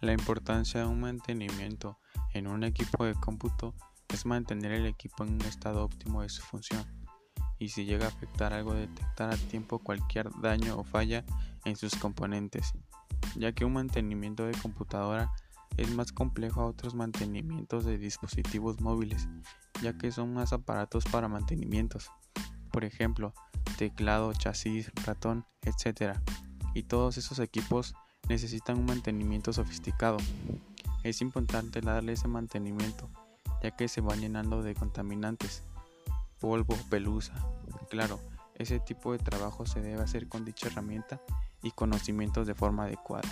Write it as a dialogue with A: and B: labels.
A: La importancia de un mantenimiento en un equipo de cómputo es mantener el equipo en un estado óptimo de su función y si llega a afectar algo detectar a tiempo cualquier daño o falla en sus componentes, ya que un mantenimiento de computadora es más complejo a otros mantenimientos de dispositivos móviles, ya que son más aparatos para mantenimientos, por ejemplo, teclado, chasis, ratón, etc. Y todos esos equipos necesitan un mantenimiento sofisticado. Es importante darle ese mantenimiento, ya que se van llenando de contaminantes, polvo, pelusa. Claro, ese tipo de trabajo se debe hacer con dicha herramienta y conocimientos de forma adecuada.